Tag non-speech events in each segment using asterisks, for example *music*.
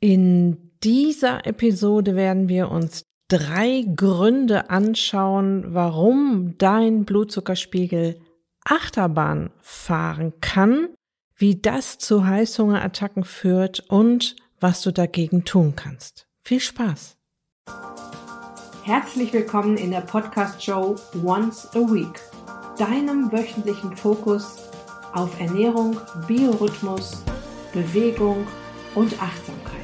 In dieser Episode werden wir uns drei Gründe anschauen, warum dein Blutzuckerspiegel Achterbahn fahren kann, wie das zu Heißhungerattacken führt und was du dagegen tun kannst. Viel Spaß! Herzlich willkommen in der Podcast-Show Once a Week, deinem wöchentlichen Fokus auf Ernährung, Biorhythmus, Bewegung und Achtsamkeit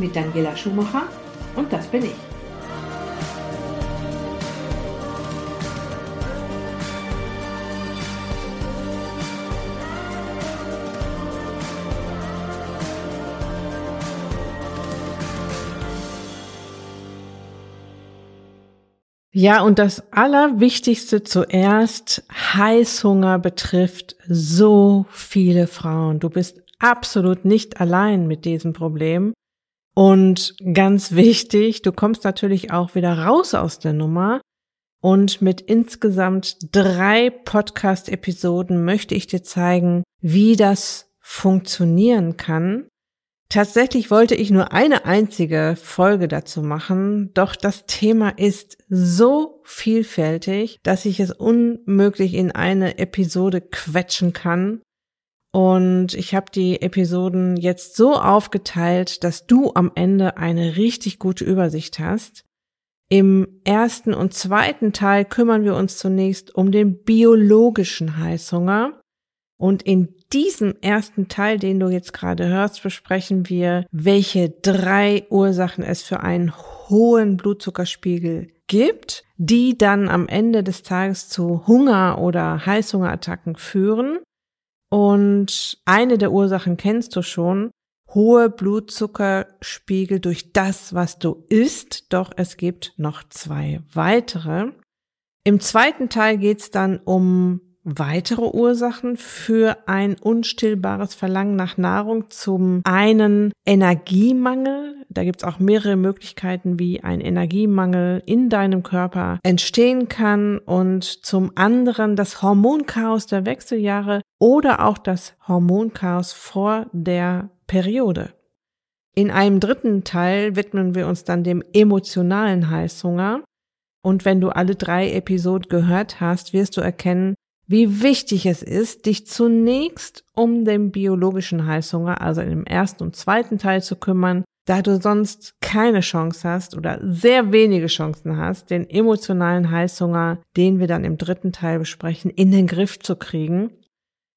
mit Daniela Schumacher und das bin ich. Ja, und das Allerwichtigste zuerst, Heißhunger betrifft so viele Frauen. Du bist absolut nicht allein mit diesem Problem. Und ganz wichtig, du kommst natürlich auch wieder raus aus der Nummer. Und mit insgesamt drei Podcast-Episoden möchte ich dir zeigen, wie das funktionieren kann. Tatsächlich wollte ich nur eine einzige Folge dazu machen, doch das Thema ist so vielfältig, dass ich es unmöglich in eine Episode quetschen kann. Und ich habe die Episoden jetzt so aufgeteilt, dass du am Ende eine richtig gute Übersicht hast. Im ersten und zweiten Teil kümmern wir uns zunächst um den biologischen Heißhunger. Und in diesem ersten Teil, den du jetzt gerade hörst, besprechen wir, welche drei Ursachen es für einen hohen Blutzuckerspiegel gibt, die dann am Ende des Tages zu Hunger oder Heißhungerattacken führen. Und eine der Ursachen kennst du schon, hohe Blutzuckerspiegel durch das, was du isst, doch es gibt noch zwei weitere. Im zweiten Teil geht's dann um weitere Ursachen für ein unstillbares Verlangen nach Nahrung. Zum einen Energiemangel. Da gibt's auch mehrere Möglichkeiten, wie ein Energiemangel in deinem Körper entstehen kann. Und zum anderen das Hormonchaos der Wechseljahre oder auch das Hormonchaos vor der Periode. In einem dritten Teil widmen wir uns dann dem emotionalen Heißhunger. Und wenn du alle drei Episoden gehört hast, wirst du erkennen, wie wichtig es ist, dich zunächst um den biologischen Heißhunger, also im ersten und zweiten Teil zu kümmern, da du sonst keine Chance hast oder sehr wenige Chancen hast, den emotionalen Heißhunger, den wir dann im dritten Teil besprechen, in den Griff zu kriegen.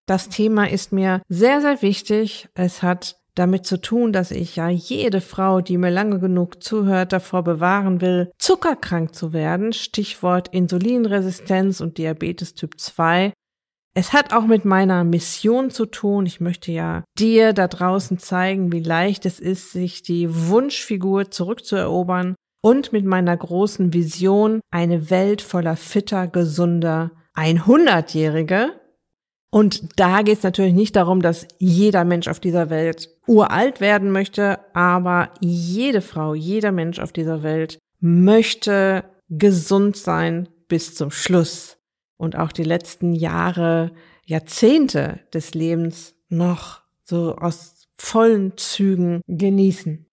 Das Thema ist mir sehr, sehr wichtig. Es hat damit zu tun, dass ich ja jede Frau, die mir lange genug zuhört, davor bewahren will, zuckerkrank zu werden. Stichwort Insulinresistenz und Diabetes Typ 2. Es hat auch mit meiner Mission zu tun. Ich möchte ja dir da draußen zeigen, wie leicht es ist, sich die Wunschfigur zurückzuerobern und mit meiner großen Vision eine Welt voller fitter, gesunder 100-Jährige und da geht es natürlich nicht darum, dass jeder Mensch auf dieser Welt uralt werden möchte, aber jede Frau, jeder Mensch auf dieser Welt möchte gesund sein bis zum Schluss und auch die letzten Jahre, Jahrzehnte des Lebens noch so aus vollen Zügen genießen.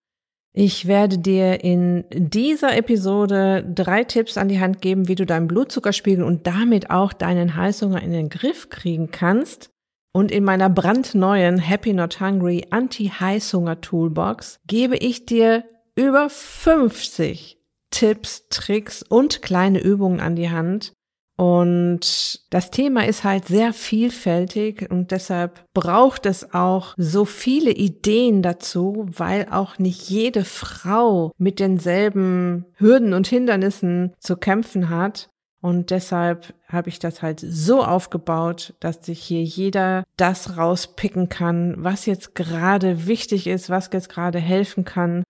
Ich werde dir in dieser Episode drei Tipps an die Hand geben, wie du deinen Blutzuckerspiegel und damit auch deinen Heißhunger in den Griff kriegen kannst. Und in meiner brandneuen Happy Not Hungry Anti-Heißhunger Toolbox gebe ich dir über 50 Tipps, Tricks und kleine Übungen an die Hand, und das Thema ist halt sehr vielfältig und deshalb braucht es auch so viele Ideen dazu, weil auch nicht jede Frau mit denselben Hürden und Hindernissen zu kämpfen hat. Und deshalb habe ich das halt so aufgebaut, dass sich hier jeder das rauspicken kann, was jetzt gerade wichtig ist, was jetzt gerade helfen kann.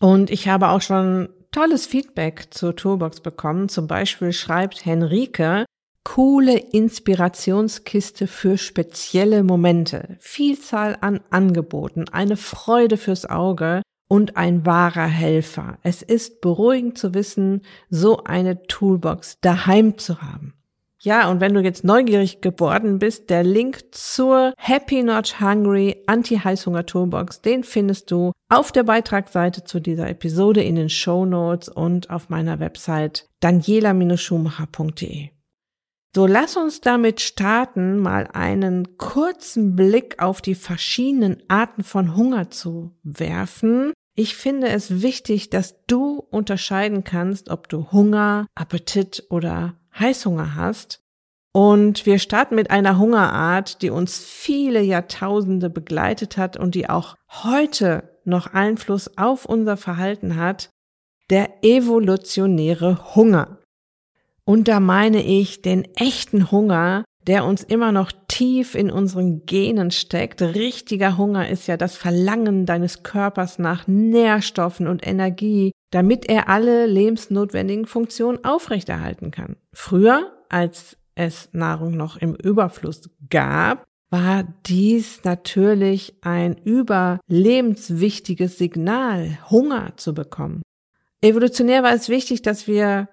Und ich habe auch schon tolles Feedback zur Toolbox bekommen. Zum Beispiel schreibt Henrike, coole Inspirationskiste für spezielle Momente, Vielzahl an Angeboten, eine Freude fürs Auge und ein wahrer Helfer. Es ist beruhigend zu wissen, so eine Toolbox daheim zu haben. Ja, und wenn du jetzt neugierig geworden bist, der Link zur Happy Not Hungry Anti-Heißhunger Toolbox, den findest du auf der Beitragsseite zu dieser Episode in den Show Notes und auf meiner Website daniela-schumacher.de. So, lass uns damit starten, mal einen kurzen Blick auf die verschiedenen Arten von Hunger zu werfen. Ich finde es wichtig, dass du unterscheiden kannst, ob du Hunger, Appetit oder Heißhunger hast. Und wir starten mit einer Hungerart, die uns viele Jahrtausende begleitet hat und die auch heute noch Einfluss auf unser Verhalten hat, der evolutionäre Hunger. Und da meine ich den echten Hunger, der uns immer noch tief in unseren Genen steckt. Richtiger Hunger ist ja das Verlangen deines Körpers nach Nährstoffen und Energie, damit er alle lebensnotwendigen Funktionen aufrechterhalten kann. Früher, als es Nahrung noch im Überfluss gab, war dies natürlich ein überlebenswichtiges Signal, Hunger zu bekommen. Evolutionär war es wichtig, dass wir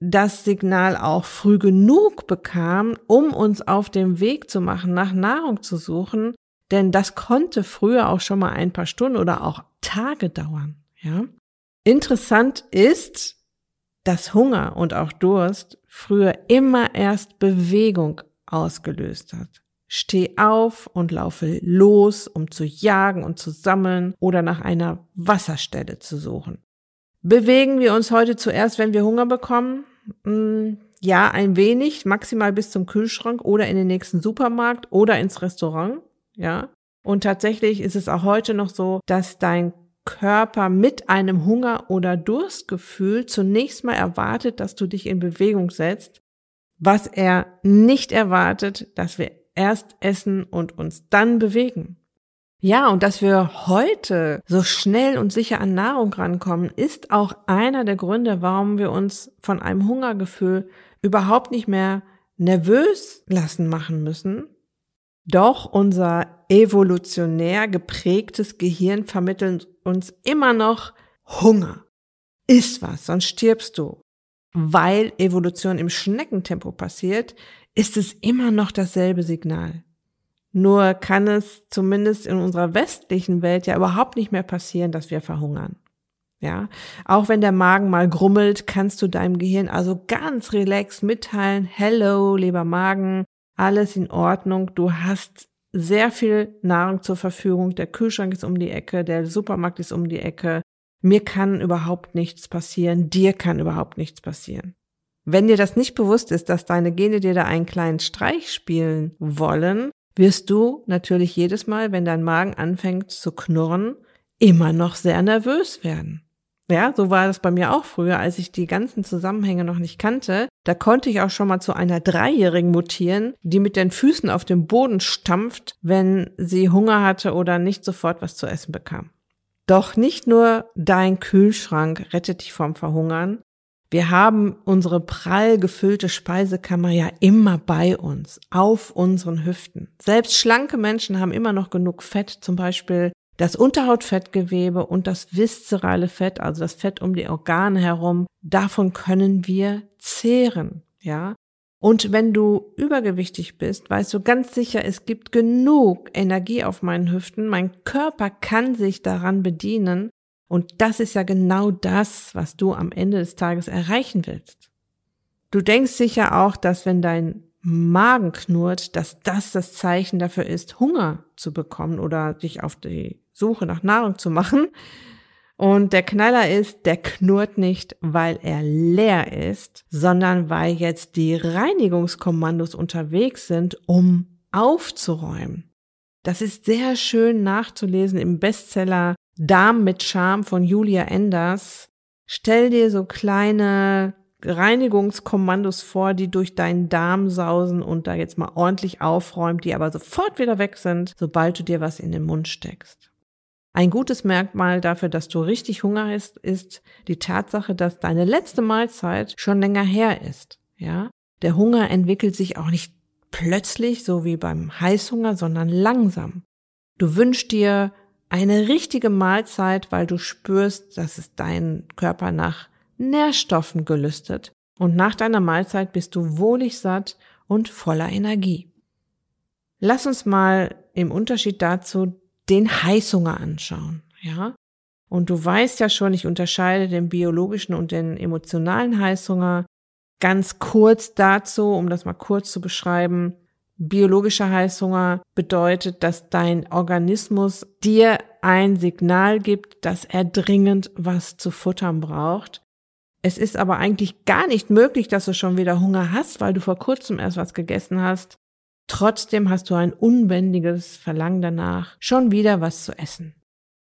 das Signal auch früh genug bekam, um uns auf dem Weg zu machen, nach Nahrung zu suchen, denn das konnte früher auch schon mal ein paar Stunden oder auch Tage dauern, ja. Interessant ist, dass Hunger und auch Durst früher immer erst Bewegung ausgelöst hat. Steh auf und laufe los, um zu jagen und zu sammeln oder nach einer Wasserstelle zu suchen. Bewegen wir uns heute zuerst, wenn wir Hunger bekommen? Mm, ja, ein wenig, maximal bis zum Kühlschrank oder in den nächsten Supermarkt oder ins Restaurant, ja. Und tatsächlich ist es auch heute noch so, dass dein Körper mit einem Hunger- oder Durstgefühl zunächst mal erwartet, dass du dich in Bewegung setzt, was er nicht erwartet, dass wir erst essen und uns dann bewegen. Ja, und dass wir heute so schnell und sicher an Nahrung rankommen, ist auch einer der Gründe, warum wir uns von einem Hungergefühl überhaupt nicht mehr nervös lassen machen müssen. Doch unser evolutionär geprägtes Gehirn vermittelt uns immer noch Hunger. Iss was, sonst stirbst du. Weil Evolution im Schneckentempo passiert, ist es immer noch dasselbe Signal. Nur kann es zumindest in unserer westlichen Welt ja überhaupt nicht mehr passieren, dass wir verhungern. Ja, auch wenn der Magen mal grummelt, kannst du deinem Gehirn also ganz relaxed mitteilen, hello, lieber Magen, alles in Ordnung, du hast sehr viel Nahrung zur Verfügung, der Kühlschrank ist um die Ecke, der Supermarkt ist um die Ecke, mir kann überhaupt nichts passieren, dir kann überhaupt nichts passieren. Wenn dir das nicht bewusst ist, dass deine Gene dir da einen kleinen Streich spielen wollen, wirst du natürlich jedes Mal, wenn dein Magen anfängt zu knurren, immer noch sehr nervös werden. Ja, so war das bei mir auch früher, als ich die ganzen Zusammenhänge noch nicht kannte. Da konnte ich auch schon mal zu einer Dreijährigen mutieren, die mit den Füßen auf dem Boden stampft, wenn sie Hunger hatte oder nicht sofort was zu essen bekam. Doch nicht nur dein Kühlschrank rettet dich vom Verhungern, wir haben unsere prall gefüllte Speisekammer ja immer bei uns, auf unseren Hüften. Selbst schlanke Menschen haben immer noch genug Fett, zum Beispiel das Unterhautfettgewebe und das viszerale Fett, also das Fett um die Organe herum. Davon können wir zehren, ja. Und wenn du übergewichtig bist, weißt du ganz sicher, es gibt genug Energie auf meinen Hüften. Mein Körper kann sich daran bedienen und das ist ja genau das, was du am Ende des Tages erreichen willst. Du denkst sicher auch, dass wenn dein Magen knurrt, dass das das Zeichen dafür ist, Hunger zu bekommen oder dich auf die Suche nach Nahrung zu machen. Und der Knaller ist, der knurrt nicht, weil er leer ist, sondern weil jetzt die Reinigungskommandos unterwegs sind, um aufzuräumen. Das ist sehr schön nachzulesen im Bestseller Darm mit Charme von Julia Enders. Stell dir so kleine Reinigungskommandos vor, die durch deinen Darm sausen und da jetzt mal ordentlich aufräumt, die aber sofort wieder weg sind, sobald du dir was in den Mund steckst. Ein gutes Merkmal dafür, dass du richtig Hunger hast, ist die Tatsache, dass deine letzte Mahlzeit schon länger her ist. Ja, der Hunger entwickelt sich auch nicht plötzlich, so wie beim Heißhunger, sondern langsam. Du wünschst dir eine richtige Mahlzeit, weil du spürst, dass es deinen Körper nach Nährstoffen gelüstet. und nach deiner Mahlzeit bist du wohlig satt und voller Energie. Lass uns mal im Unterschied dazu den Heißhunger anschauen, ja? Und du weißt ja schon, ich unterscheide den biologischen und den emotionalen Heißhunger. Ganz kurz dazu, um das mal kurz zu beschreiben. Biologischer Heißhunger bedeutet, dass dein Organismus dir ein Signal gibt, dass er dringend was zu futtern braucht. Es ist aber eigentlich gar nicht möglich, dass du schon wieder Hunger hast, weil du vor kurzem erst was gegessen hast. Trotzdem hast du ein unbändiges Verlangen danach, schon wieder was zu essen.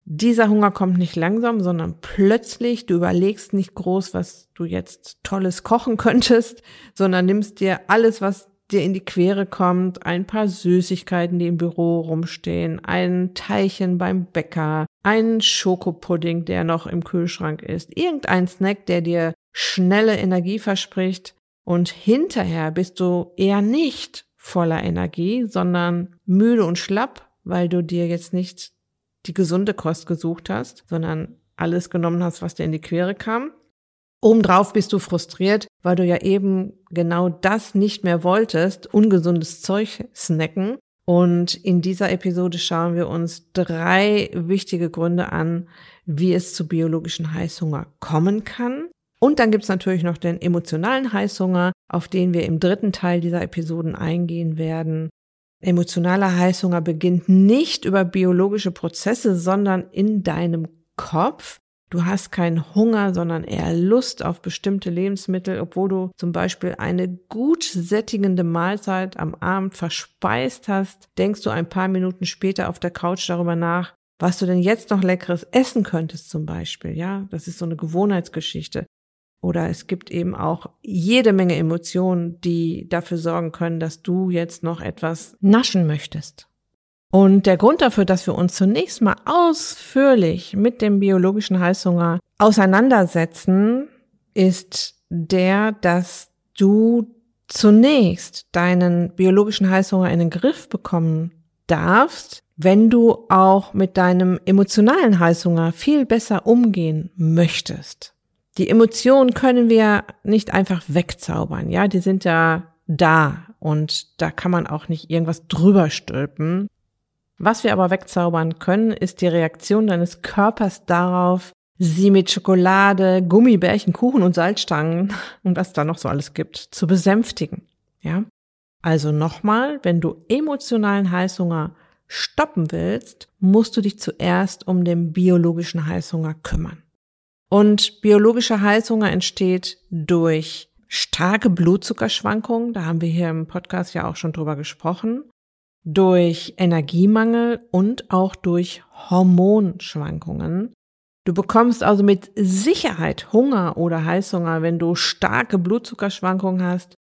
Dieser Hunger kommt nicht langsam, sondern plötzlich. Du überlegst nicht groß, was du jetzt Tolles kochen könntest, sondern nimmst dir alles, was dir in die Quere kommt, ein paar Süßigkeiten, die im Büro rumstehen, ein Teilchen beim Bäcker, einen Schokopudding, der noch im Kühlschrank ist, irgendein Snack, der dir schnelle Energie verspricht und hinterher bist du eher nicht voller Energie, sondern müde und schlapp, weil du dir jetzt nicht die gesunde Kost gesucht hast, sondern alles genommen hast, was dir in die Quere kam. Obendrauf bist du frustriert, weil du ja eben genau das nicht mehr wolltest, ungesundes Zeug snacken. Und in dieser Episode schauen wir uns drei wichtige Gründe an, wie es zu biologischen Heißhunger kommen kann. Und dann gibt's natürlich noch den emotionalen Heißhunger, auf den wir im dritten Teil dieser Episoden eingehen werden. Emotionaler Heißhunger beginnt nicht über biologische Prozesse, sondern in deinem Kopf. Du hast keinen Hunger, sondern eher Lust auf bestimmte Lebensmittel, obwohl du zum Beispiel eine gut sättigende Mahlzeit am Abend verspeist hast, denkst du ein paar Minuten später auf der Couch darüber nach, was du denn jetzt noch leckeres essen könntest zum Beispiel. Ja, das ist so eine Gewohnheitsgeschichte. Oder es gibt eben auch jede Menge Emotionen, die dafür sorgen können, dass du jetzt noch etwas naschen möchtest. Und der Grund dafür, dass wir uns zunächst mal ausführlich mit dem biologischen Heißhunger auseinandersetzen, ist der, dass du zunächst deinen biologischen Heißhunger in den Griff bekommen darfst, wenn du auch mit deinem emotionalen Heißhunger viel besser umgehen möchtest. Die Emotionen können wir nicht einfach wegzaubern, ja, die sind ja da und da kann man auch nicht irgendwas drüber stülpen. Was wir aber wegzaubern können, ist die Reaktion deines Körpers darauf, sie mit Schokolade, Gummibärchen, Kuchen und Salzstangen *laughs* und was da noch so alles gibt, zu besänftigen. Ja? Also nochmal, wenn du emotionalen Heißhunger stoppen willst, musst du dich zuerst um den biologischen Heißhunger kümmern. Und biologischer Heißhunger entsteht durch starke Blutzuckerschwankungen, da haben wir hier im Podcast ja auch schon drüber gesprochen, durch Energiemangel und auch durch Hormonschwankungen. Du bekommst also mit Sicherheit Hunger oder Heißhunger, wenn du starke Blutzuckerschwankungen hast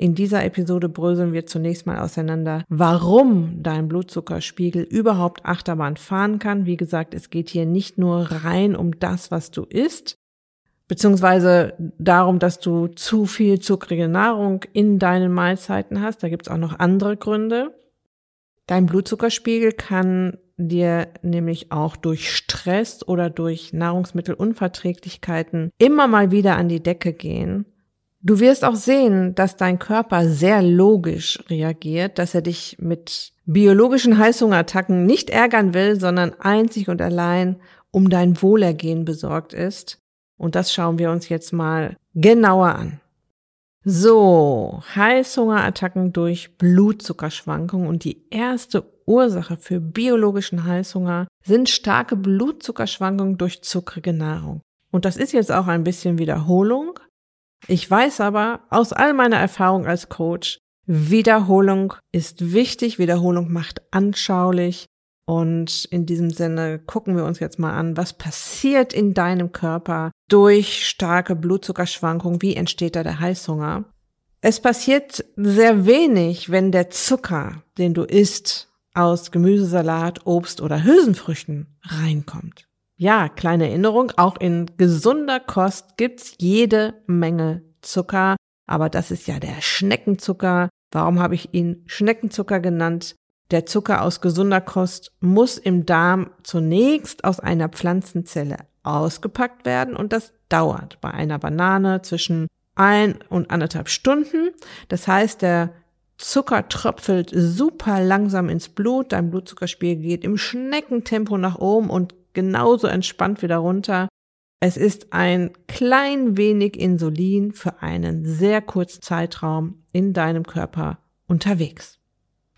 in dieser Episode bröseln wir zunächst mal auseinander, warum dein Blutzuckerspiegel überhaupt Achterbahn fahren kann. Wie gesagt, es geht hier nicht nur rein um das, was du isst, beziehungsweise darum, dass du zu viel zuckrige Nahrung in deinen Mahlzeiten hast. Da gibt es auch noch andere Gründe. Dein Blutzuckerspiegel kann dir nämlich auch durch Stress oder durch Nahrungsmittelunverträglichkeiten immer mal wieder an die Decke gehen. Du wirst auch sehen, dass dein Körper sehr logisch reagiert, dass er dich mit biologischen Heißhungerattacken nicht ärgern will, sondern einzig und allein um dein Wohlergehen besorgt ist. Und das schauen wir uns jetzt mal genauer an. So, Heißhungerattacken durch Blutzuckerschwankungen und die erste Ursache für biologischen Heißhunger sind starke Blutzuckerschwankungen durch zuckrige Nahrung. Und das ist jetzt auch ein bisschen Wiederholung, ich weiß aber aus all meiner Erfahrung als Coach, Wiederholung ist wichtig, Wiederholung macht anschaulich. Und in diesem Sinne gucken wir uns jetzt mal an, was passiert in deinem Körper durch starke Blutzuckerschwankungen, wie entsteht da der Heißhunger. Es passiert sehr wenig, wenn der Zucker, den du isst, aus Gemüsesalat, Obst oder Hülsenfrüchten reinkommt. Ja, kleine Erinnerung, auch in gesunder Kost gibt's jede Menge Zucker, aber das ist ja der Schneckenzucker. Warum habe ich ihn Schneckenzucker genannt? Der Zucker aus gesunder Kost muss im Darm zunächst aus einer Pflanzenzelle ausgepackt werden und das dauert bei einer Banane zwischen ein und anderthalb Stunden. Das heißt, der Zucker tröpfelt super langsam ins Blut, dein Blutzuckerspiegel geht im Schneckentempo nach oben und genauso entspannt wieder runter. Es ist ein klein wenig Insulin für einen sehr kurzen Zeitraum in deinem Körper unterwegs.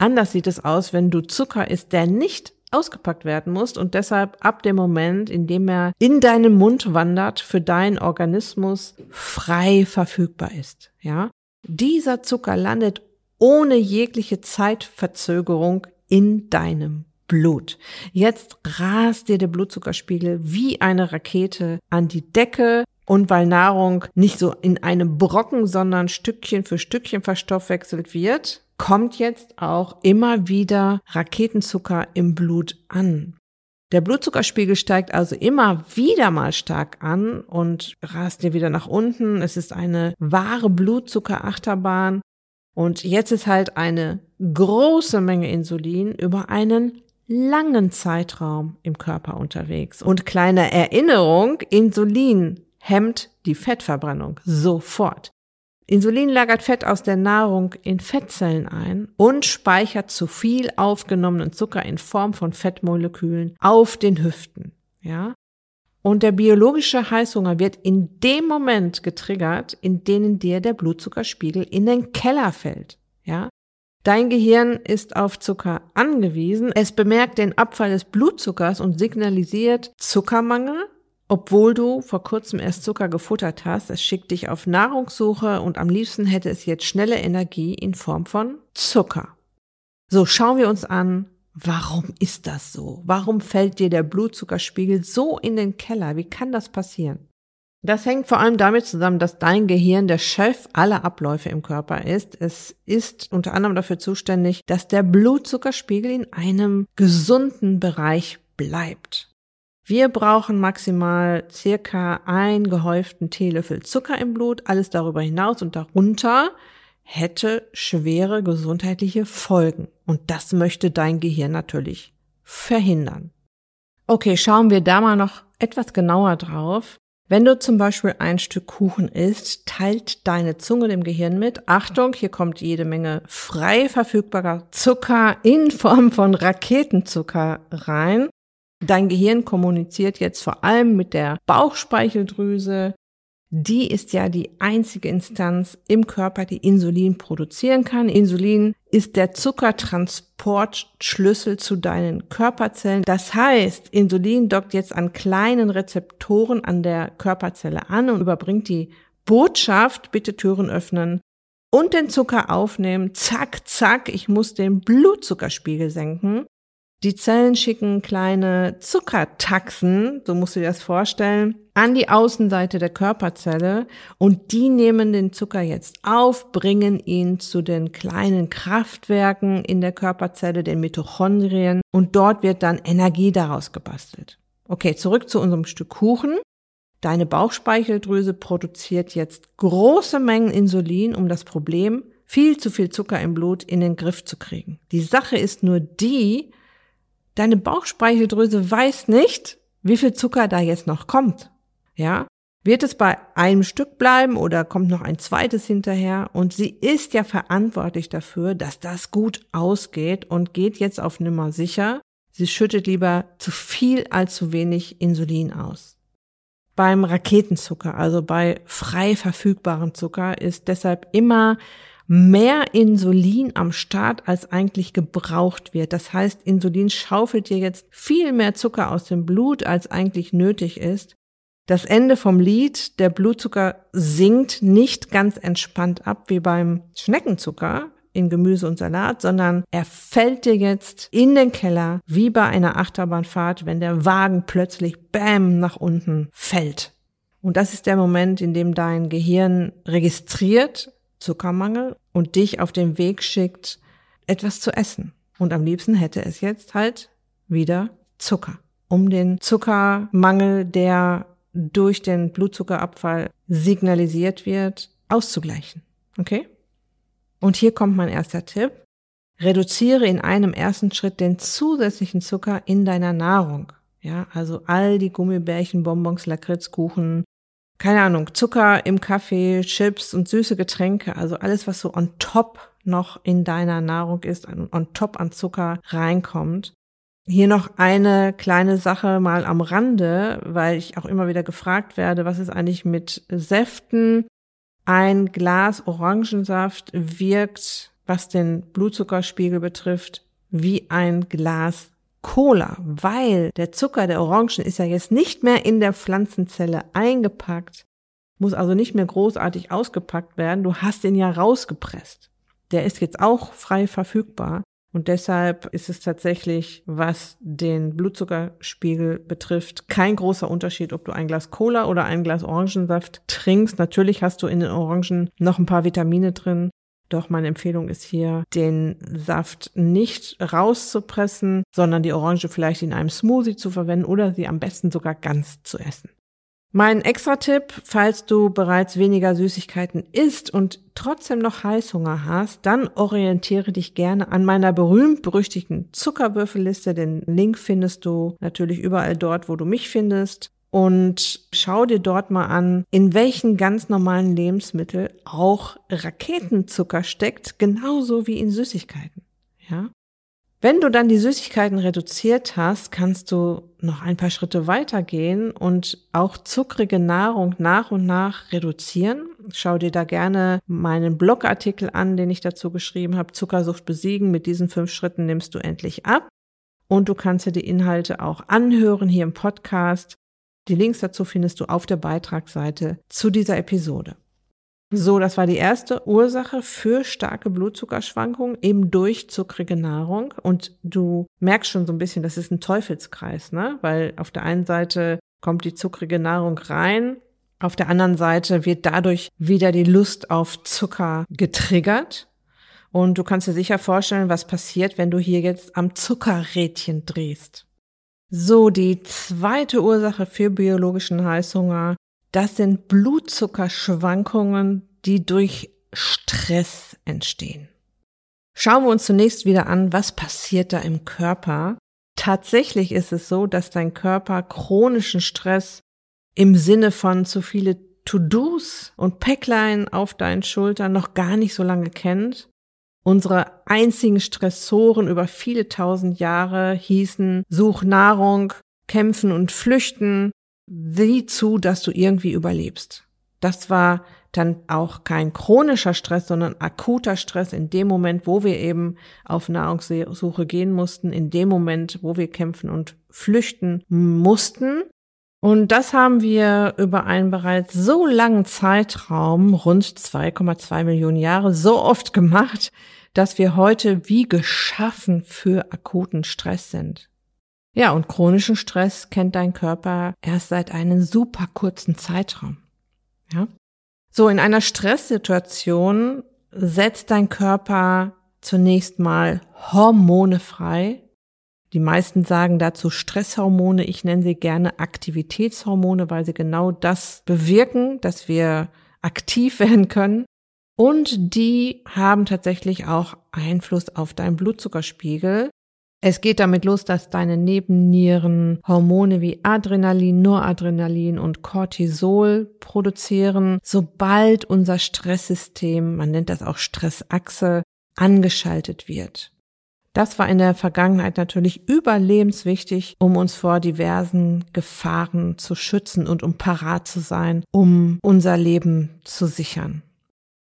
Anders sieht es aus, wenn du Zucker isst, der nicht ausgepackt werden muss und deshalb ab dem Moment, in dem er in deinen Mund wandert, für deinen Organismus frei verfügbar ist. Ja, dieser Zucker landet ohne jegliche Zeitverzögerung in deinem Blut. Jetzt rast dir der Blutzuckerspiegel wie eine Rakete an die Decke und weil Nahrung nicht so in einem Brocken, sondern Stückchen für Stückchen verstoffwechselt wird, kommt jetzt auch immer wieder Raketenzucker im Blut an. Der Blutzuckerspiegel steigt also immer wieder mal stark an und rast dir wieder nach unten. Es ist eine wahre Blutzuckerachterbahn. Und jetzt ist halt eine große Menge Insulin über einen langen Zeitraum im Körper unterwegs. Und kleine Erinnerung, Insulin hemmt die Fettverbrennung sofort. Insulin lagert Fett aus der Nahrung in Fettzellen ein und speichert zu viel aufgenommenen Zucker in Form von Fettmolekülen auf den Hüften. Ja? Und der biologische Heißhunger wird in dem Moment getriggert, in denen dir der Blutzuckerspiegel in den Keller fällt. Ja? Dein Gehirn ist auf Zucker angewiesen. Es bemerkt den Abfall des Blutzuckers und signalisiert Zuckermangel obwohl du vor kurzem erst Zucker gefuttert hast. Es schickt dich auf Nahrungssuche und am liebsten hätte es jetzt schnelle Energie in Form von Zucker. So, schauen wir uns an, warum ist das so? Warum fällt dir der Blutzuckerspiegel so in den Keller? Wie kann das passieren? Das hängt vor allem damit zusammen, dass dein Gehirn der Chef aller Abläufe im Körper ist. Es ist unter anderem dafür zuständig, dass der Blutzuckerspiegel in einem gesunden Bereich bleibt. Wir brauchen maximal circa ein gehäuften Teelöffel Zucker im Blut. Alles darüber hinaus und darunter hätte schwere gesundheitliche Folgen. Und das möchte dein Gehirn natürlich verhindern. Okay, schauen wir da mal noch etwas genauer drauf. Wenn du zum Beispiel ein Stück Kuchen isst, teilt deine Zunge dem Gehirn mit. Achtung, hier kommt jede Menge frei verfügbarer Zucker in Form von Raketenzucker rein. Dein Gehirn kommuniziert jetzt vor allem mit der Bauchspeicheldrüse. Die ist ja die einzige Instanz im Körper, die Insulin produzieren kann. Insulin ist der Zuckertransportschlüssel zu deinen Körperzellen. Das heißt, Insulin dockt jetzt an kleinen Rezeptoren an der Körperzelle an und überbringt die Botschaft, bitte Türen öffnen und den Zucker aufnehmen. Zack, zack, ich muss den Blutzuckerspiegel senken. Die Zellen schicken kleine Zuckertaxen, so musst du dir das vorstellen, an die Außenseite der Körperzelle und die nehmen den Zucker jetzt auf, bringen ihn zu den kleinen Kraftwerken in der Körperzelle, den Mitochondrien und dort wird dann Energie daraus gebastelt. Okay, zurück zu unserem Stück Kuchen. Deine Bauchspeicheldrüse produziert jetzt große Mengen Insulin, um das Problem viel zu viel Zucker im Blut in den Griff zu kriegen. Die Sache ist nur die, Deine Bauchspeicheldrüse weiß nicht, wie viel Zucker da jetzt noch kommt. Ja? Wird es bei einem Stück bleiben oder kommt noch ein zweites hinterher? Und sie ist ja verantwortlich dafür, dass das gut ausgeht und geht jetzt auf Nimmer sicher. Sie schüttet lieber zu viel als zu wenig Insulin aus. Beim Raketenzucker, also bei frei verfügbarem Zucker, ist deshalb immer mehr Insulin am Start, als eigentlich gebraucht wird. Das heißt, Insulin schaufelt dir jetzt viel mehr Zucker aus dem Blut, als eigentlich nötig ist. Das Ende vom Lied, der Blutzucker sinkt nicht ganz entspannt ab wie beim Schneckenzucker in Gemüse und Salat, sondern er fällt dir jetzt in den Keller wie bei einer Achterbahnfahrt, wenn der Wagen plötzlich bam nach unten fällt. Und das ist der Moment, in dem dein Gehirn registriert, Zuckermangel und dich auf den Weg schickt, etwas zu essen. Und am liebsten hätte es jetzt halt wieder Zucker, um den Zuckermangel, der durch den Blutzuckerabfall signalisiert wird, auszugleichen. Okay? Und hier kommt mein erster Tipp. Reduziere in einem ersten Schritt den zusätzlichen Zucker in deiner Nahrung. Ja, also all die Gummibärchen, Bonbons, Lakritzkuchen, keine Ahnung, Zucker im Kaffee, Chips und süße Getränke, also alles, was so on top noch in deiner Nahrung ist, on top an Zucker reinkommt. Hier noch eine kleine Sache mal am Rande, weil ich auch immer wieder gefragt werde, was ist eigentlich mit Säften? Ein Glas Orangensaft wirkt, was den Blutzuckerspiegel betrifft, wie ein Glas Cola, weil der Zucker der Orangen ist ja jetzt nicht mehr in der Pflanzenzelle eingepackt, muss also nicht mehr großartig ausgepackt werden. Du hast den ja rausgepresst. Der ist jetzt auch frei verfügbar. Und deshalb ist es tatsächlich, was den Blutzuckerspiegel betrifft, kein großer Unterschied, ob du ein Glas Cola oder ein Glas Orangensaft trinkst. Natürlich hast du in den Orangen noch ein paar Vitamine drin, doch meine Empfehlung ist hier, den Saft nicht rauszupressen, sondern die Orange vielleicht in einem Smoothie zu verwenden oder sie am besten sogar ganz zu essen. Mein Extra-Tipp, falls du bereits weniger Süßigkeiten isst und trotzdem noch Heißhunger hast, dann orientiere dich gerne an meiner berühmt-berüchtigten Zuckerwürfelliste. Den Link findest du natürlich überall dort, wo du mich findest und schau dir dort mal an, in welchen ganz normalen Lebensmittel auch Raketenzucker steckt, genauso wie in Süßigkeiten. Ja? Wenn du dann die Süßigkeiten reduziert hast, kannst du noch ein paar Schritte weitergehen und auch zuckrige Nahrung nach und nach reduzieren. Schau dir da gerne meinen Blogartikel an, den ich dazu geschrieben habe, Zuckersucht besiegen. Mit diesen fünf Schritten nimmst du endlich ab. Und du kannst dir die Inhalte auch anhören hier im Podcast. Die Links dazu findest du auf der Beitragsseite zu dieser Episode. So, das war die erste Ursache für starke Blutzuckerschwankungen, eben durch zuckrige Nahrung. Und du merkst schon so ein bisschen, das ist ein Teufelskreis, ne? Weil auf der einen Seite kommt die zuckrige Nahrung rein, auf der anderen Seite wird dadurch wieder die Lust auf Zucker getriggert. Und du kannst dir sicher vorstellen, was passiert, wenn du hier jetzt am Zuckerrädchen drehst. So, die zweite Ursache für biologischen Heißhunger, das sind Blutzuckerschwankungen, die durch Stress entstehen. Schauen wir uns zunächst wieder an, was passiert da im Körper. Tatsächlich ist es so, dass dein Körper chronischen Stress im Sinne von zu viele To-Dos und Päcklein auf deinen Schultern noch gar nicht so lange kennt Unsere einzigen Stressoren über viele tausend Jahre hießen Such Nahrung, Kämpfen und Flüchten, sieh zu, dass du irgendwie überlebst. Das war dann auch kein chronischer Stress, sondern akuter Stress in dem Moment, wo wir eben auf Nahrungssuche gehen mussten, in dem Moment, wo wir kämpfen und flüchten mussten. Und das haben wir über einen bereits so langen Zeitraum, rund 2,2 Millionen Jahre, so oft gemacht, dass wir heute wie geschaffen für akuten Stress sind. Ja, und chronischen Stress kennt dein Körper erst seit einem super kurzen Zeitraum. Ja? So, in einer Stresssituation setzt dein Körper zunächst mal Hormone frei, die meisten sagen dazu Stresshormone. Ich nenne sie gerne Aktivitätshormone, weil sie genau das bewirken, dass wir aktiv *laughs* werden können. Und die haben tatsächlich auch Einfluss auf deinen Blutzuckerspiegel. Es geht damit los, dass deine Nebennieren Hormone wie Adrenalin, Noradrenalin und Cortisol produzieren, sobald unser Stresssystem, man nennt das auch Stressachse, angeschaltet wird. Das war in der Vergangenheit natürlich überlebenswichtig, um uns vor diversen Gefahren zu schützen und um parat zu sein, um unser Leben zu sichern.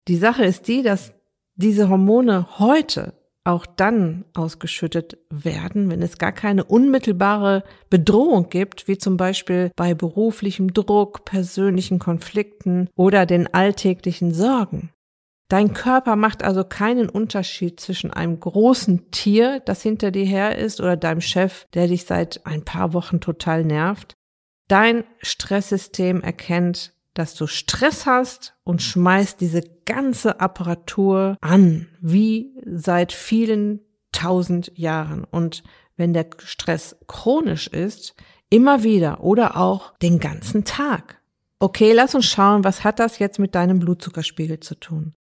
Die Sache ist die, dass diese Hormone heute auch dann ausgeschüttet werden, wenn es gar keine unmittelbare Bedrohung gibt, wie zum Beispiel bei beruflichem Druck, persönlichen Konflikten oder den alltäglichen Sorgen. Dein Körper macht also keinen Unterschied zwischen einem großen Tier, das hinter dir her ist, oder deinem Chef, der dich seit ein paar Wochen total nervt. Dein Stresssystem erkennt, dass du Stress hast und schmeißt diese ganze Apparatur an, wie seit vielen tausend Jahren. Und wenn der Stress chronisch ist, immer wieder oder auch den ganzen Tag. Okay, lass uns schauen, was hat das jetzt mit deinem Blutzuckerspiegel zu tun?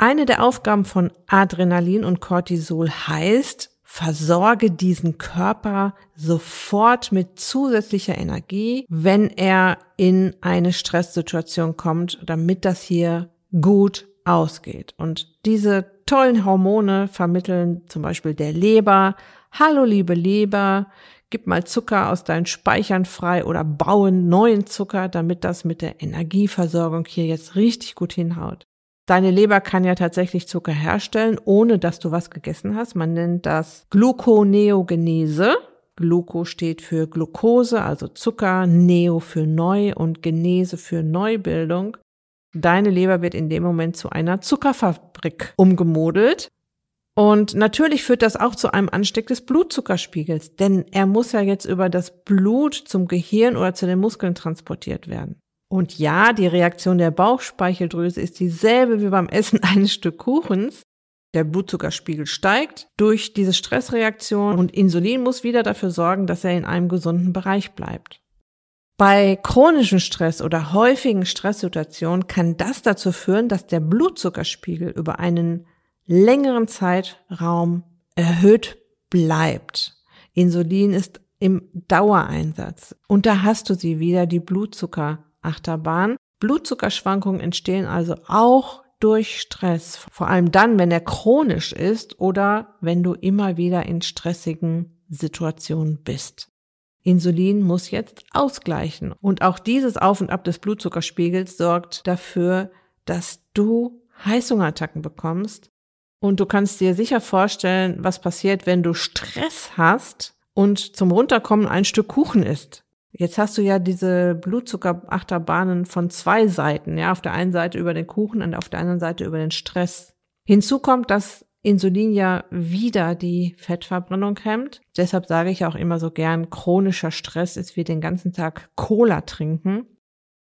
Eine der Aufgaben von Adrenalin und Cortisol heißt, versorge diesen Körper sofort mit zusätzlicher Energie, wenn er in eine Stresssituation kommt, damit das hier gut ausgeht. Und diese tollen Hormone vermitteln zum Beispiel der Leber, hallo liebe Leber, gib mal Zucker aus deinen Speichern frei oder bauen neuen Zucker, damit das mit der Energieversorgung hier jetzt richtig gut hinhaut. Deine Leber kann ja tatsächlich Zucker herstellen, ohne dass du was gegessen hast. Man nennt das Gluconeogenese. Gluco steht für Glucose, also Zucker, Neo für neu und Genese für Neubildung. Deine Leber wird in dem Moment zu einer Zuckerfabrik umgemodelt. Und natürlich führt das auch zu einem Anstieg des Blutzuckerspiegels, denn er muss ja jetzt über das Blut zum Gehirn oder zu den Muskeln transportiert werden. Und ja, die Reaktion der Bauchspeicheldrüse ist dieselbe wie beim Essen *laughs* eines Stück Kuchens. Der Blutzuckerspiegel steigt durch diese Stressreaktion und Insulin muss wieder dafür sorgen, dass er in einem gesunden Bereich bleibt. Bei chronischem Stress oder häufigen Stresssituationen kann das dazu führen, dass der Blutzuckerspiegel über einen längeren Zeitraum erhöht bleibt. Insulin ist im Dauereinsatz. Und da hast du sie wieder, die Blutzucker Achterbahn. Blutzuckerschwankungen entstehen also auch durch Stress, vor allem dann, wenn er chronisch ist oder wenn du immer wieder in stressigen Situationen bist. Insulin muss jetzt ausgleichen und auch dieses Auf und Ab des Blutzuckerspiegels sorgt dafür, dass du Heißhungerattacken bekommst und du kannst dir sicher vorstellen, was passiert, wenn du Stress hast und zum Runterkommen ein Stück Kuchen isst. Jetzt hast du ja diese Blutzuckerachterbahnen von zwei Seiten, ja, auf der einen Seite über den Kuchen und auf der anderen Seite über den Stress. Hinzu kommt, dass Insulin ja wieder die Fettverbrennung hemmt. Deshalb sage ich auch immer so gern, chronischer Stress ist wie den ganzen Tag Cola trinken.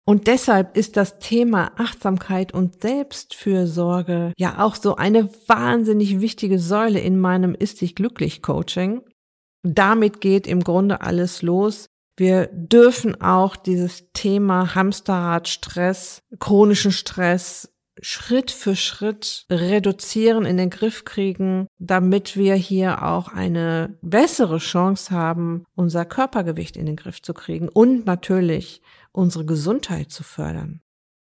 Und deshalb ist das Thema Achtsamkeit und Selbstfürsorge ja auch so eine wahnsinnig wichtige Säule in meinem Ist dich glücklich Coaching. Damit geht im Grunde alles los, wir dürfen auch dieses Thema Hamsterrad, Stress, chronischen Stress Schritt für Schritt reduzieren, in den Griff kriegen, damit wir hier auch eine bessere Chance haben, unser Körpergewicht in den Griff zu kriegen und natürlich unsere Gesundheit zu fördern.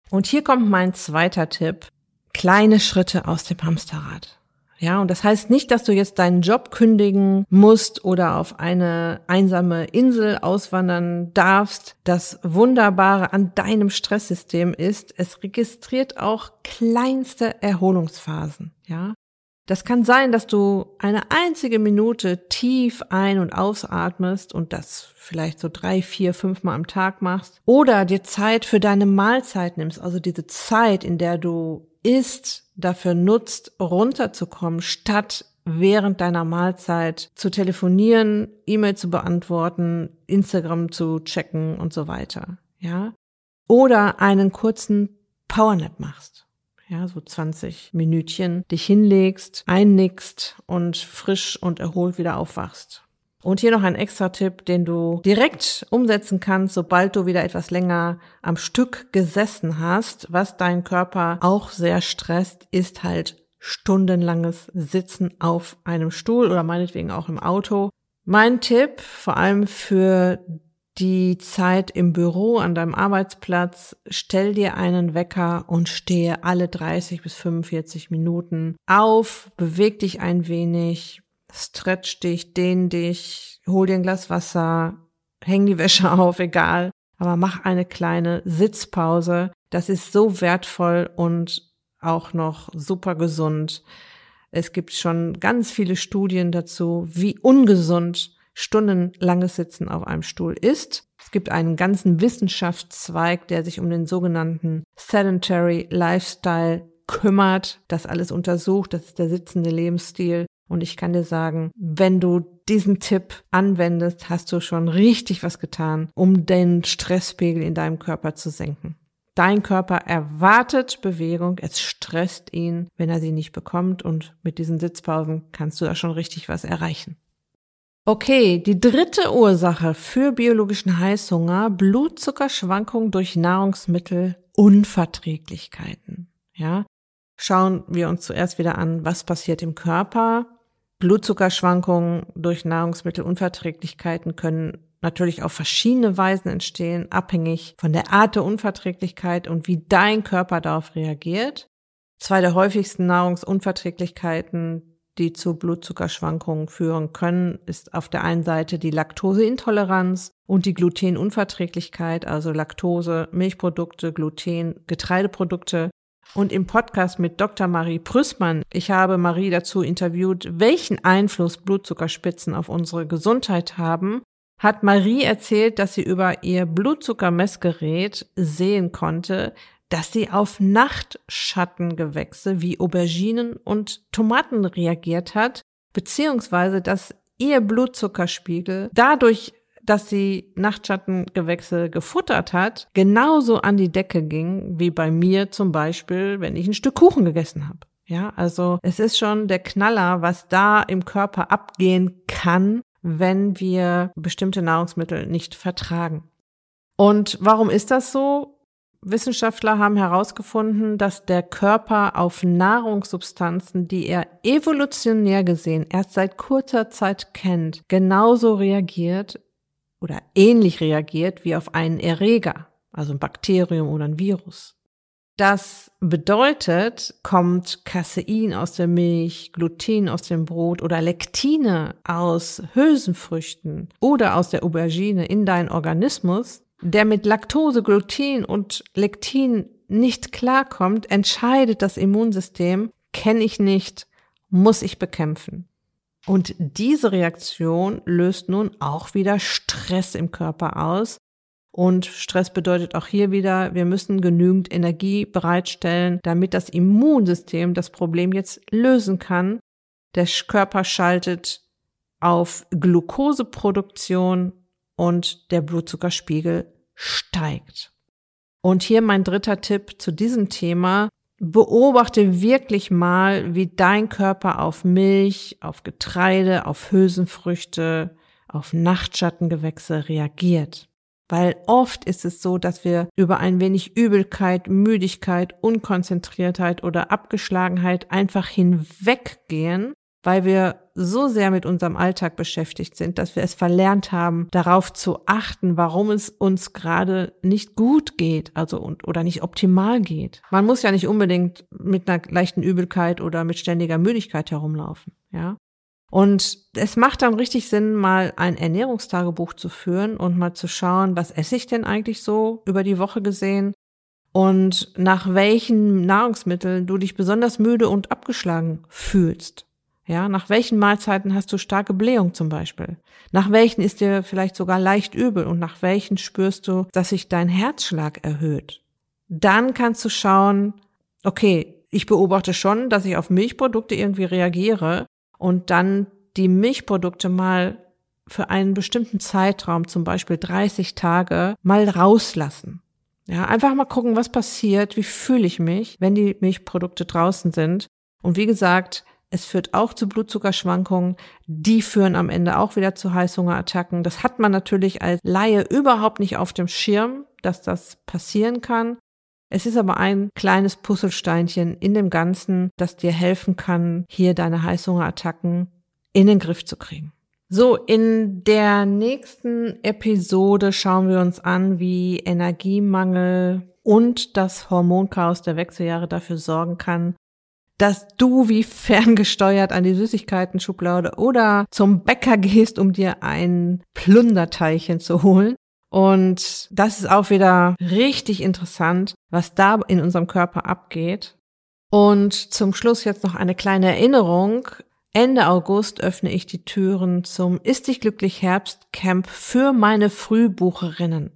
Und hier kommt mein zweiter Tipp. Kleine Schritte aus dem Hamsterrad. Ja, und das heißt nicht, dass du jetzt deinen Job kündigen musst oder auf eine einsame Insel auswandern darfst. Das Wunderbare an deinem Stresssystem ist, es registriert auch kleinste Erholungsphasen. Ja, das kann sein, dass du eine einzige Minute tief ein- und ausatmest und das vielleicht so drei, vier, fünf Mal am Tag machst. Oder dir Zeit für deine Mahlzeit nimmst, also diese Zeit, in der du isst, dafür nutzt, runterzukommen, statt während deiner Mahlzeit zu telefonieren, E-Mail zu beantworten, Instagram zu checken und so weiter. Ja. Oder einen kurzen Powernap machst. Ja, so 20 Minütchen dich hinlegst, einnickst und frisch und erholt wieder aufwachst. Und hier noch ein extra Tipp, den du direkt umsetzen kannst, sobald du wieder etwas länger am Stück gesessen hast. Was dein Körper auch sehr stresst, ist halt stundenlanges Sitzen auf einem Stuhl oder meinetwegen auch im Auto. Mein Tipp, vor allem für die Zeit im Büro an deinem Arbeitsplatz, stell dir einen Wecker und stehe alle 30 bis 45 Minuten auf, beweg dich ein wenig, stretch dich, dehn dich, hol dir ein Glas Wasser, häng die Wäsche *laughs* auf, egal. Aber mach eine kleine Sitzpause. Das ist so wertvoll und auch noch super gesund. Es gibt schon ganz viele Studien dazu, wie ungesund stundenlanges Sitzen auf einem Stuhl ist. Es gibt einen ganzen Wissenschaftszweig, der sich um den sogenannten Sedentary Lifestyle kümmert, das alles untersucht. Das ist der sitzende Lebensstil. Und ich kann dir sagen, wenn du diesen Tipp anwendest, hast du schon richtig was getan, um den Stresspegel in deinem Körper zu senken. Dein Körper erwartet Bewegung, es stresst ihn, wenn er sie nicht bekommt und mit diesen Sitzpausen kannst du da schon richtig was erreichen. Okay, die dritte Ursache für biologischen Heißhunger, Blutzuckerschwankungen durch Nahrungsmittelunverträglichkeiten. Ja, schauen wir uns zuerst wieder an, was passiert im Körper Blutzuckerschwankungen durch Nahrungsmittelunverträglichkeiten können natürlich auf verschiedene Weisen entstehen, abhängig von der Art der Unverträglichkeit und wie dein Körper darauf reagiert. Zwei der häufigsten Nahrungsunverträglichkeiten, die zu Blutzuckerschwankungen führen können, ist auf der einen Seite die Laktoseintoleranz und die Glutenunverträglichkeit, also Laktose, Milchprodukte, Gluten, Getreideprodukte. Und im Podcast mit Dr. Marie Prüßmann, ich habe Marie dazu interviewt, welchen Einfluss Blutzuckerspitzen auf unsere Gesundheit haben, hat Marie erzählt, dass sie über ihr Blutzuckermessgerät sehen konnte, dass sie auf Nachtschattengewächse wie Auberginen und Tomaten reagiert hat, beziehungsweise dass ihr Blutzuckerspiegel dadurch, dass sie Nachtschattengewächse gefuttert hat, genauso an die Decke ging, wie bei mir zum Beispiel, wenn ich ein Stück Kuchen gegessen habe. Ja, also es ist schon der Knaller, was da im Körper abgehen kann, wenn wir bestimmte Nahrungsmittel nicht vertragen. Und warum ist das so? Wissenschaftler haben herausgefunden, dass der Körper auf Nahrungssubstanzen, die er evolutionär gesehen erst seit kurzer Zeit kennt, genauso reagiert oder ähnlich reagiert wie auf einen Erreger, also ein Bakterium oder ein Virus. Das bedeutet, kommt Casein aus der Milch, Gluten aus dem Brot oder Lektine aus Hülsenfrüchten oder aus der Aubergine in deinen Organismus, der mit Laktose, Gluten und Lektin nicht klarkommt, entscheidet das Immunsystem, kenne ich nicht, muss ich bekämpfen. Und diese Reaktion löst nun auch wieder Stress im Körper aus. Und Stress bedeutet auch hier wieder, wir müssen genügend Energie bereitstellen, damit das Immunsystem das Problem jetzt lösen kann. Der Körper schaltet auf Glukoseproduktion und der Blutzuckerspiegel steigt. Und hier mein dritter Tipp zu diesem Thema. Beobachte wirklich mal, wie dein Körper auf Milch, auf Getreide, auf Hülsenfrüchte, auf Nachtschattengewächse reagiert. Weil oft ist es so, dass wir über ein wenig Übelkeit, Müdigkeit, Unkonzentriertheit oder Abgeschlagenheit einfach hinweggehen weil wir so sehr mit unserem Alltag beschäftigt sind, dass wir es verlernt haben, darauf zu achten, warum es uns gerade nicht gut geht, also und, oder nicht optimal geht. Man muss ja nicht unbedingt mit einer leichten Übelkeit oder mit ständiger Müdigkeit herumlaufen, ja. Und es macht dann richtig Sinn, mal ein Ernährungstagebuch zu führen und mal zu schauen, was esse ich denn eigentlich so über die Woche gesehen und nach welchen Nahrungsmitteln du dich besonders müde und abgeschlagen fühlst. Ja, nach welchen Mahlzeiten hast du starke Blähung zum Beispiel? Nach welchen ist dir vielleicht sogar leicht übel und nach welchen spürst du, dass sich dein Herzschlag erhöht? Dann kannst du schauen, okay, ich beobachte schon, dass ich auf Milchprodukte irgendwie reagiere und dann die Milchprodukte mal für einen bestimmten Zeitraum, zum Beispiel 30 Tage, mal rauslassen. Ja, einfach mal gucken, was passiert, wie fühle ich mich, wenn die Milchprodukte draußen sind. Und wie gesagt, es führt auch zu Blutzuckerschwankungen. Die führen am Ende auch wieder zu Heißhungerattacken. Das hat man natürlich als Laie überhaupt nicht auf dem Schirm, dass das passieren kann. Es ist aber ein kleines Puzzlesteinchen in dem Ganzen, das dir helfen kann, hier deine Heißhungerattacken in den Griff zu kriegen. So, in der nächsten Episode schauen wir uns an, wie Energiemangel und das Hormonchaos der Wechseljahre dafür sorgen kann, dass du wie ferngesteuert an die Süßigkeiten-Schublade oder zum Bäcker gehst, um dir ein Plunderteilchen zu holen. Und das ist auch wieder richtig interessant, was da in unserem Körper abgeht. Und zum Schluss jetzt noch eine kleine Erinnerung. Ende August öffne ich die Türen zum Ist dich glücklich Herbst Camp für meine Frühbucherinnen.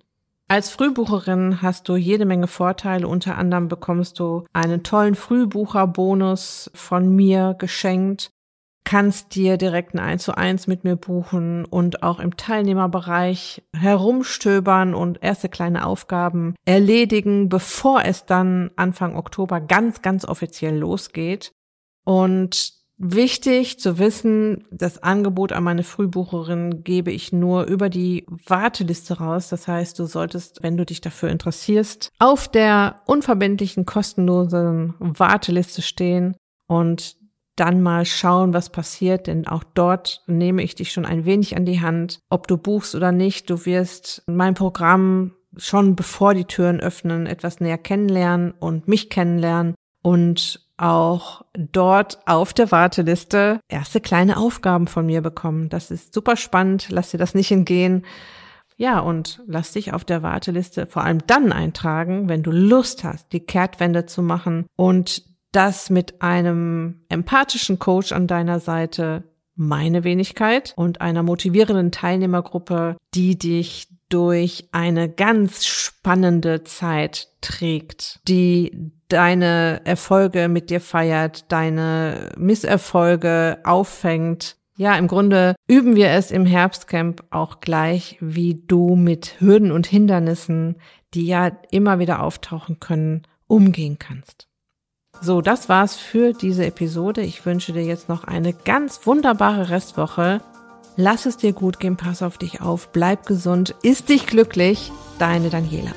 Als Frühbucherin hast du jede Menge Vorteile. Unter anderem bekommst du einen tollen Frühbucherbonus von mir geschenkt, kannst dir direkt ein 1 zu 1 mit mir buchen und auch im Teilnehmerbereich herumstöbern und erste kleine Aufgaben erledigen, bevor es dann Anfang Oktober ganz, ganz offiziell losgeht. Und Wichtig zu wissen, das Angebot an meine Frühbucherin gebe ich nur über die Warteliste raus. Das heißt, du solltest, wenn du dich dafür interessierst, auf der unverbindlichen, kostenlosen Warteliste stehen und dann mal schauen, was passiert, denn auch dort nehme ich dich schon ein wenig an die Hand, ob du buchst oder nicht. Du wirst mein Programm schon bevor die Türen öffnen, etwas näher kennenlernen und mich kennenlernen und auch dort auf der Warteliste erste kleine Aufgaben von mir bekommen. Das ist super spannend. Lass dir das nicht entgehen. Ja, und lass dich auf der Warteliste vor allem dann eintragen, wenn du Lust hast, die Kehrtwende zu machen und das mit einem empathischen Coach an deiner Seite, meine Wenigkeit und einer motivierenden Teilnehmergruppe, die dich durch eine ganz spannende Zeit trägt, die deine Erfolge mit dir feiert, deine Misserfolge auffängt. Ja, im Grunde üben wir es im Herbstcamp auch gleich, wie du mit Hürden und Hindernissen, die ja immer wieder auftauchen können, umgehen kannst. So, das war's für diese Episode. Ich wünsche dir jetzt noch eine ganz wunderbare Restwoche. Lass es dir gut gehen, pass auf dich auf, bleib gesund, ist dich glücklich. Deine Daniela.